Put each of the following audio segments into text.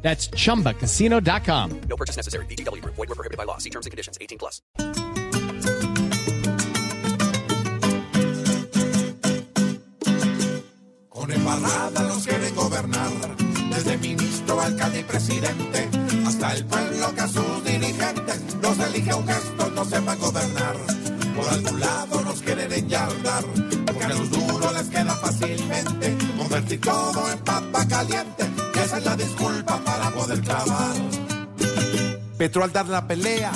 That's chumbacasino.com. No purchase necessary. VGW Group. Void were prohibited by law. See terms and conditions. 18 plus. Con embarrada los quieren gobernar, desde ministro, alcalde y presidente, hasta el pueblo que a sus dirigentes los elige un gesto, no sepan gobernar. Por algún lado nos quieren enyardar, porque a los duros les queda fácilmente convertir todo en papa caliente, esa es la disculpa para poder clavar. Petro al dar la pelea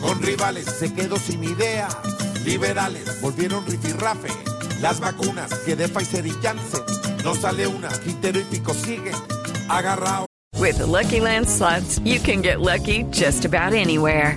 con rivales se quedó sin idea. Liberales volvieron rifirrafe. Las vacunas que de Pfizer y Janssen no sale una. Quintero y Pico sigue agarrado. With the Lucky Land slots, you can get lucky just about anywhere.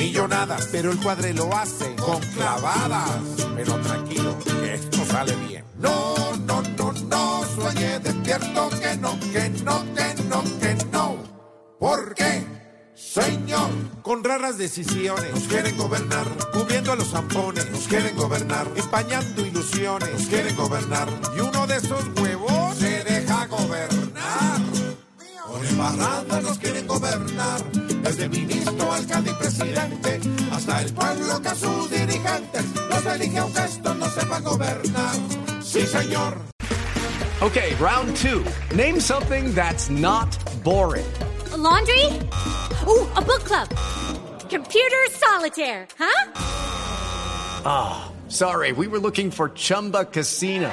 Millonadas. Pero el cuadre lo hace con clavadas. Pero tranquilo, que esto sale bien. No, no, no, no. Sueñe despierto que no, que no, que no, que no. ¿Por qué? Señor, con raras decisiones nos quieren gobernar, cubriendo a los zampones, nos quieren gobernar, empañando ilusiones, nos quieren gobernar, y uno de esos huevos se deja gobernar. Con embarrada nos quieren gobernar, desde ministro, alcalde y presidente, hasta el pueblo que a sus dirigentes los elige aunque estos no sepan gobernar. Sí, señor. Okay, round two. Name something that's not boring. A laundry? Ooh, a book club. Computer solitaire, huh? Ah, sorry, we were looking for Chumba Casino.